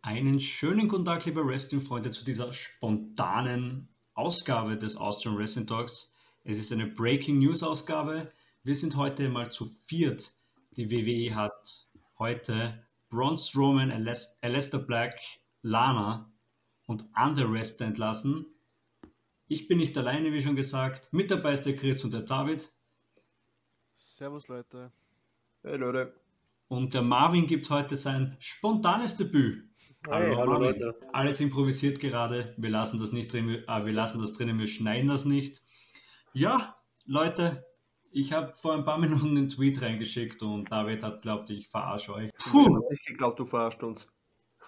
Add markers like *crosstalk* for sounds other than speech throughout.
Einen schönen guten Tag, liebe Wrestling-Freunde, zu dieser spontanen Ausgabe des Austrian Wrestling Talks. Es ist eine Breaking News-Ausgabe. Wir sind heute mal zu viert. Die WWE hat heute Braun Strowman, Aleister Black, Lana und andere Wrestler entlassen. Ich bin nicht alleine, wie schon gesagt. Mit dabei ist der Chris und der David. Servus, Leute. Hey, Leute. Und der Marvin gibt heute sein spontanes Debüt. Hey, hallo, hallo Leute. Alles improvisiert gerade. Wir lassen das nicht drin, äh, wir lassen das drinnen, wir schneiden das nicht. Ja, Leute, ich habe vor ein paar *laughs* Minuten einen Tweet reingeschickt und David hat glaubt, ich verarsche euch. Puh. Ich glaube, du verarscht uns.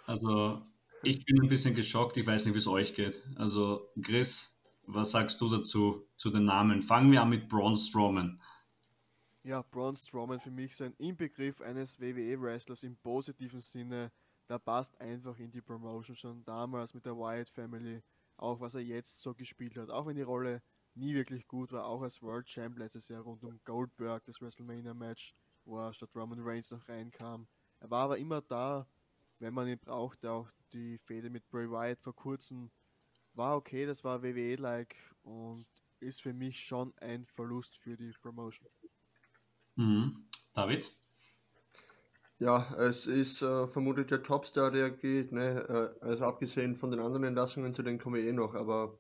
Also, ich bin ein bisschen geschockt. Ich weiß nicht, wie es euch geht. Also, Chris, was sagst du dazu, zu den Namen? Fangen wir an mit Braun Strowman. Ja, Braun Strowman für mich ist ein Inbegriff eines WWE-Wrestlers im positiven Sinne. Der passt einfach in die Promotion schon damals mit der Wyatt Family. Auch was er jetzt so gespielt hat. Auch wenn die Rolle nie wirklich gut war, auch als World Champ letztes Jahr rund um Goldberg, das WrestleMania-Match, wo er statt Roman Reigns noch reinkam. Er war aber immer da, wenn man ihn brauchte. Auch die Fehde mit Bray Wyatt vor kurzem war okay, das war WWE-like und ist für mich schon ein Verlust für die Promotion. Mhm. David? Ja, es ist äh, vermutlich der Topstar, der geht, ne? Äh, also abgesehen von den anderen Entlassungen, zu denen komme ich eh noch, aber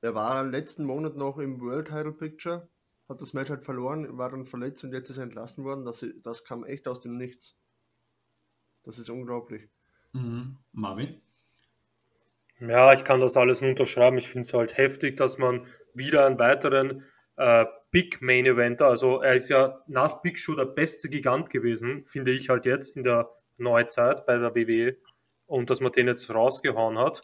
er war letzten Monat noch im World Title Picture, hat das Match halt verloren, war dann verletzt und jetzt ist er entlassen worden. Das, das kam echt aus dem Nichts. Das ist unglaublich. Mhm. Marvin? Ja, ich kann das alles nur unterschreiben. Ich finde es halt heftig, dass man wieder einen weiteren äh, Big Main Eventer, also er ist ja nach Big Show der beste Gigant gewesen, finde ich halt jetzt in der Neuzeit bei der WWE und dass man den jetzt rausgehauen hat,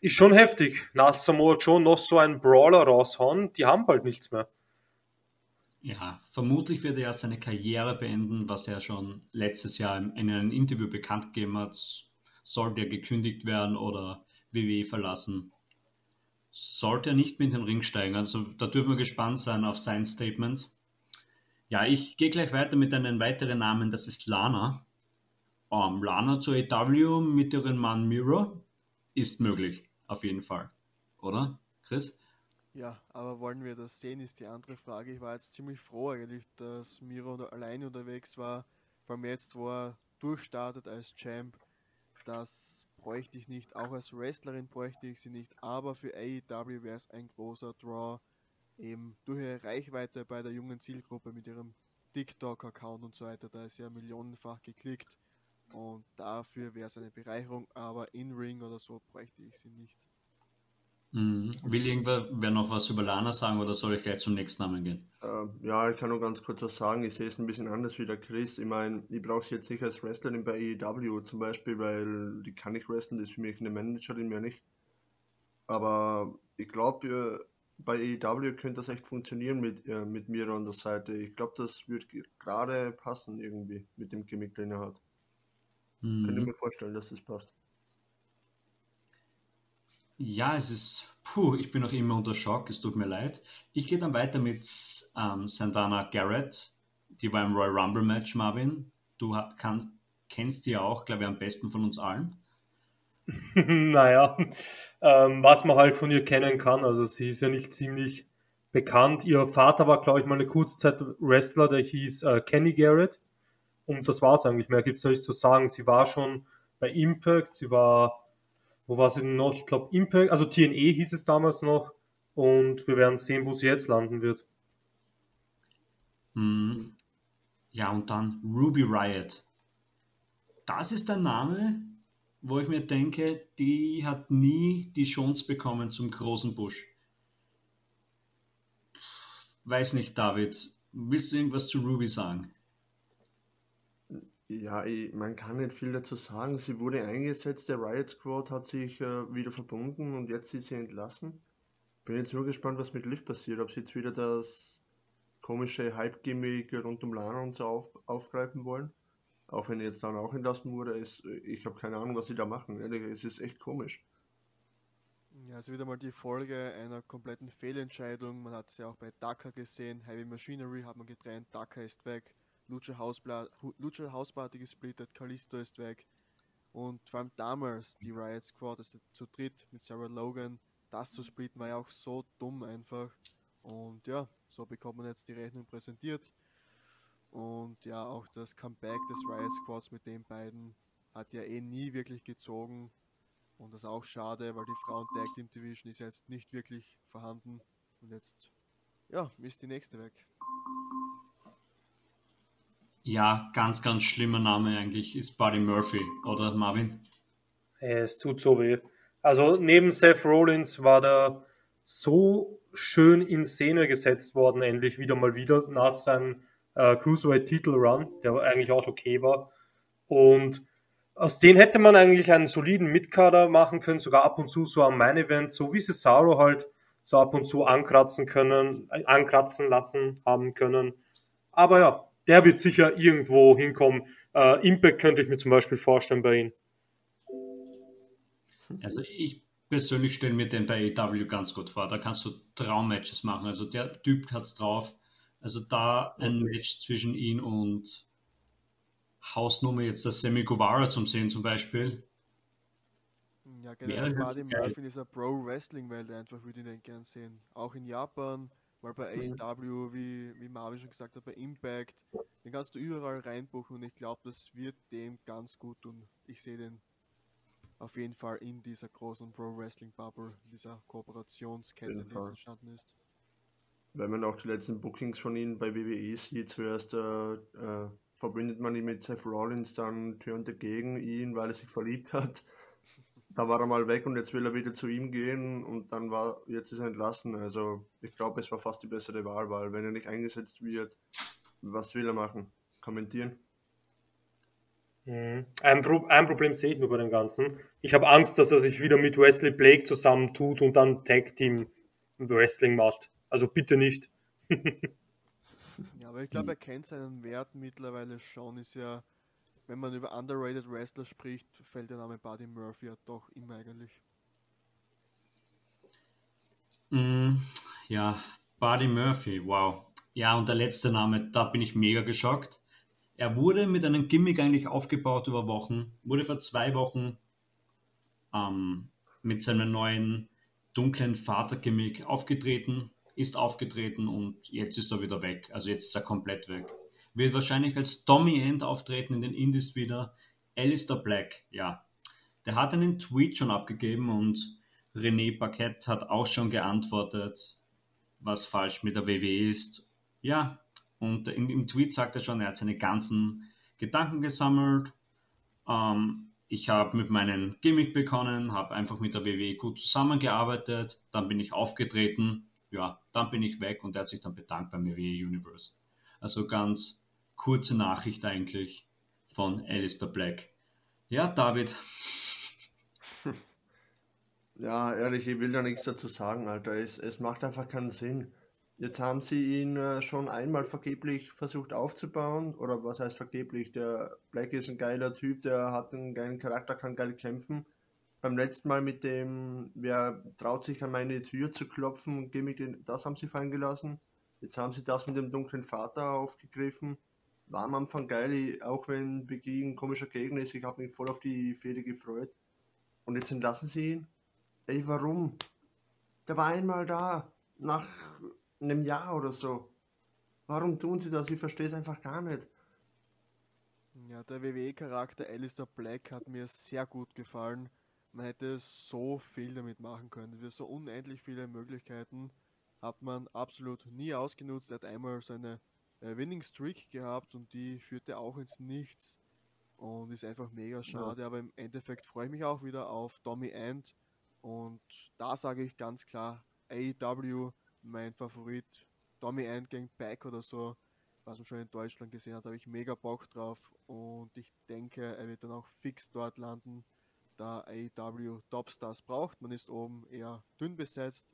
ist schon heftig. Nach Samoa Joe noch so einen Brawler raushauen, die haben bald nichts mehr. Ja, vermutlich wird er seine Karriere beenden, was er schon letztes Jahr in einem Interview bekannt gegeben hat. Sollte er gekündigt werden oder WWE verlassen, sollte er nicht mit in den Ring steigen. Also da dürfen wir gespannt sein auf sein Statement. Ja, ich gehe gleich weiter mit einem weiteren Namen, das ist Lana. Um, ähm, Lana zur AW mit ihrem Mann Miro ist möglich, auf jeden Fall. Oder, Chris? Ja, aber wollen wir das sehen, ist die andere Frage. Ich war jetzt ziemlich froh eigentlich, dass Miro alleine unterwegs war. Vor allem jetzt, wo er durchstartet als Champ, das bräuchte ich nicht. Auch als Wrestlerin bräuchte ich sie nicht. Aber für AEW wäre es ein großer Draw. Eben durch ihre Reichweite bei der jungen Zielgruppe mit ihrem TikTok-Account und so weiter. Da ist ja millionenfach geklickt. Und dafür wäre es eine Bereicherung. Aber in Ring oder so bräuchte ich sie nicht. Mhm. Will irgendwer wer noch was über Lana sagen oder soll ich gleich zum nächsten Namen gehen? Ähm, ja, ich kann nur ganz kurz was sagen. Ich sehe es ein bisschen anders wie der Chris. Ich meine, ich brauche sie jetzt nicht als Wrestlerin bei AEW zum Beispiel, weil die kann ich wrestlen, das ist für mich eine Managerin mehr nicht. Aber ich glaube, bei AEW könnte das echt funktionieren mit, äh, mit mir an der Seite. Ich glaube, das wird gerade passen irgendwie mit dem Gimmick, den er hat. Mhm. Könnte mir vorstellen, dass das passt. Ja, es ist, puh, ich bin noch immer unter Schock, es tut mir leid. Ich gehe dann weiter mit ähm, Santana Garrett, die war im Royal Rumble Match, Marvin. Du kann, kennst die ja auch, glaube ich, am besten von uns allen. *laughs* naja, ähm, was man halt von ihr kennen kann, also sie ist ja nicht ziemlich bekannt. Ihr Vater war, glaube ich, mal eine Kurzzeit Wrestler, der hieß äh, Kenny Garrett. Und das war es eigentlich. Mehr gibt es nicht zu sagen. Sie war schon bei Impact, sie war wo war sie denn noch? Ich glaube Impact, also TNE hieß es damals noch. Und wir werden sehen, wo sie jetzt landen wird. Hm. Ja, und dann Ruby Riot. Das ist der Name, wo ich mir denke, die hat nie die Chance bekommen zum großen Busch. Weiß nicht, David. Willst du irgendwas zu Ruby sagen? Ja, ich, man kann nicht viel dazu sagen. Sie wurde eingesetzt, der Riot Squad hat sich äh, wieder verbunden und jetzt ist sie entlassen. Bin jetzt nur gespannt, was mit Liv passiert. Ob sie jetzt wieder das komische Hype-Gimmick rund um Lana und so auf, aufgreifen wollen. Auch wenn jetzt dann auch entlassen wurde, ist, ich habe keine Ahnung, was sie da machen. Ehrlich, es ist echt komisch. Ja, also wieder mal die Folge einer kompletten Fehlentscheidung. Man hat es ja auch bei Daka gesehen. Heavy Machinery hat man getrennt, Daka ist weg. Lucha, Hausbla Lucha Hausparty gesplittet, Kalisto ist weg. Und vor allem damals, die Riot Squad, also zu dritt mit Sarah Logan, das zu splitten war ja auch so dumm einfach. Und ja, so bekommt man jetzt die Rechnung präsentiert. Und ja, auch das Comeback des Riot Squads mit den beiden hat ja eh nie wirklich gezogen. Und das ist auch schade, weil die Frauen Tag Team Division ist jetzt nicht wirklich vorhanden. Und jetzt, ja, ist die nächste weg. Ja, ganz, ganz schlimmer Name eigentlich ist Buddy Murphy, oder Marvin? Es tut so weh. Also neben Seth Rollins war der so schön in Szene gesetzt worden, endlich wieder mal wieder nach seinem äh, Cruiserweight Titel Run, der eigentlich auch okay war. Und aus denen hätte man eigentlich einen soliden Mitkader machen können, sogar ab und zu so am Main Event, so wie Cesaro halt so ab und zu ankratzen können, äh, ankratzen lassen haben können. Aber ja, der wird sicher irgendwo hinkommen. Äh, Impact könnte ich mir zum Beispiel vorstellen bei ihm. Also ich persönlich stelle mir den bei AW ganz gut vor. Da kannst du Traummatches machen. Also der Typ hat es drauf. Also da ein Match zwischen ihn und Hausnummer jetzt das Semi Guevara zum sehen zum Beispiel. Ja, generell Buddy Murphy in dieser Pro-Wrestling-Welt einfach würde ich den gern sehen. Auch in Japan, mal bei. AEW, wie, wie Marvin schon gesagt hat, bei Impact. Den kannst du überall reinbuchen und ich glaube, das wird dem ganz gut tun. Ich sehe den auf jeden Fall in dieser großen Pro-Wrestling-Bubble, dieser Kooperationskette, die jetzt entstanden ist. Wenn man auch die letzten Bookings von ihnen bei WWE sieht, zuerst äh, äh, verbindet man ihn mit Seth Rollins, dann turnt er gegen ihn, weil er sich verliebt hat. Da war er mal weg und jetzt will er wieder zu ihm gehen und dann war, jetzt ist er entlassen. Also ich glaube, es war fast die bessere Wahl, weil wenn er nicht eingesetzt wird, was will er machen? Kommentieren? Mhm. Ein, Pro ein, Problem sehe ich nur bei dem Ganzen. Ich habe Angst, dass er sich wieder mit Wesley Blake zusammentut und dann Tag Team Wrestling macht. Also bitte nicht. *laughs* ja, aber ich glaube, er kennt seinen Wert mittlerweile schon. Ist ja, wenn man über underrated Wrestler spricht, fällt der Name Buddy Murphy ja doch immer eigentlich. Mm, ja, Buddy Murphy, wow. Ja, und der letzte Name, da bin ich mega geschockt. Er wurde mit einem Gimmick eigentlich aufgebaut über Wochen, wurde vor zwei Wochen ähm, mit seinem neuen dunklen Vater-Gimmick aufgetreten, ist aufgetreten und jetzt ist er wieder weg. Also jetzt ist er komplett weg. Wird wahrscheinlich als Tommy End auftreten in den Indies wieder. Alistair Black, ja. Der hat einen Tweet schon abgegeben und René Paquette hat auch schon geantwortet, was falsch mit der WWE ist. Ja, und im, im, Tweet sagt er schon, er hat seine ganzen Gedanken gesammelt. Ähm, ich habe mit meinem Gimmick begonnen, habe einfach mit der WWE gut zusammengearbeitet, dann bin ich aufgetreten, ja, dann bin ich weg und er hat sich dann bedankt beim WWE Universe. Also ganz kurze Nachricht eigentlich von Alistair Black. Ja, David. *laughs* Ja, ehrlich, ich will da nichts dazu sagen, Alter. Es, es macht einfach keinen Sinn. Jetzt haben sie ihn äh, schon einmal vergeblich versucht aufzubauen. Oder was heißt vergeblich? Der Black ist ein geiler Typ, der hat einen geilen Charakter, kann geil kämpfen. Beim letzten Mal mit dem, wer traut sich an meine Tür zu klopfen, Gimmick, das haben sie fallen gelassen. Jetzt haben sie das mit dem dunklen Vater aufgegriffen. War am Anfang geil, auch wenn Biggie ein komischer Gegner ist. Ich habe mich voll auf die Fehde gefreut. Und jetzt entlassen sie ihn. Ey, warum? Der war einmal da. Nach einem Jahr oder so. Warum tun sie das? Ich verstehe es einfach gar nicht. Ja, der WWE-Charakter Alistair Black hat mir sehr gut gefallen. Man hätte so viel damit machen können. Wir so unendlich viele Möglichkeiten hat man absolut nie ausgenutzt. Er hat einmal seine äh, Winning Streak gehabt und die führte auch ins Nichts und ist einfach mega schade. Ja. Aber im Endeffekt freue ich mich auch wieder auf Tommy End und da sage ich ganz klar, AEW mein Favorit. Tommy End gegen Pack oder so, was man schon in Deutschland gesehen hat, habe ich mega Bock drauf und ich denke, er wird dann auch fix dort landen, da AEW Topstars braucht. Man ist oben eher dünn besetzt,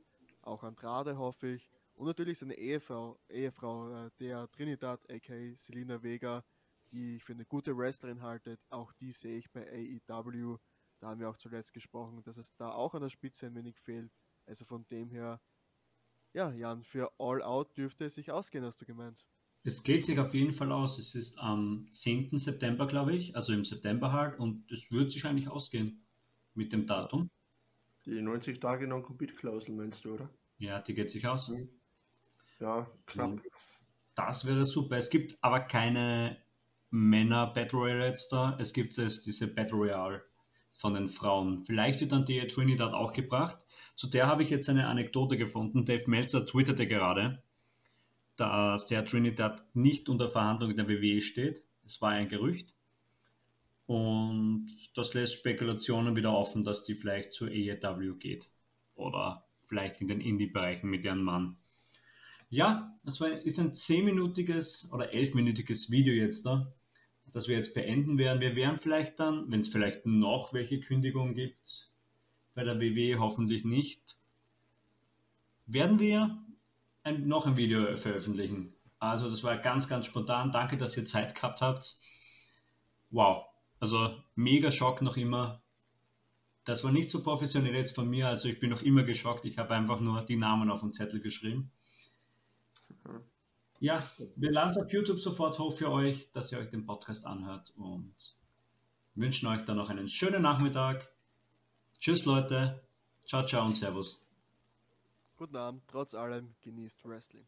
auch Andrade hoffe ich und natürlich seine Ehefrau, Ehefrau äh, der Trinidad, aka Selina Vega, die ich für eine gute Wrestlerin halte, auch die sehe ich bei AEW. Da haben wir auch zuletzt gesprochen, dass es da auch an der Spitze ein wenig fehlt. Also von dem her ja, Jan, für All Out dürfte es sich ausgehen, hast du gemeint. Es geht sich auf jeden Fall aus. Es ist am 10. September, glaube ich, also im September halt, und es wird sich eigentlich ausgehen mit dem Datum. Die 90 Tage Non-Compete-Klausel meinst du, oder? Ja, die geht sich aus. Mhm. Ja, knapp. Das wäre super. Es gibt aber keine Männer Battle Royale jetzt da. Es gibt es diese Battle Royale von den Frauen. Vielleicht wird dann die Trinidad auch gebracht. Zu der habe ich jetzt eine Anekdote gefunden. Dave Meltzer twitterte gerade, dass der Trinidad nicht unter Verhandlung der WWE steht. Es war ein Gerücht. Und das lässt Spekulationen wieder offen, dass die vielleicht zur AEW geht. Oder vielleicht in den Indie-Bereichen mit ihrem Mann. Ja, das war, ist ein zehnminütiges oder elfminütiges Video jetzt da, das wir jetzt beenden werden. Wir werden vielleicht dann, wenn es vielleicht noch welche Kündigungen gibt, bei der WWE hoffentlich nicht, werden wir ein, noch ein Video veröffentlichen. Also das war ganz, ganz spontan. Danke, dass ihr Zeit gehabt habt. Wow, also mega Schock noch immer. Das war nicht so professionell jetzt von mir, also ich bin noch immer geschockt. Ich habe einfach nur die Namen auf dem Zettel geschrieben. Ja, wir laden es auf YouTube sofort hoch für euch, dass ihr euch den Podcast anhört und wünschen euch dann noch einen schönen Nachmittag. Tschüss Leute, ciao, ciao und Servus. Guten Abend, trotz allem genießt Wrestling.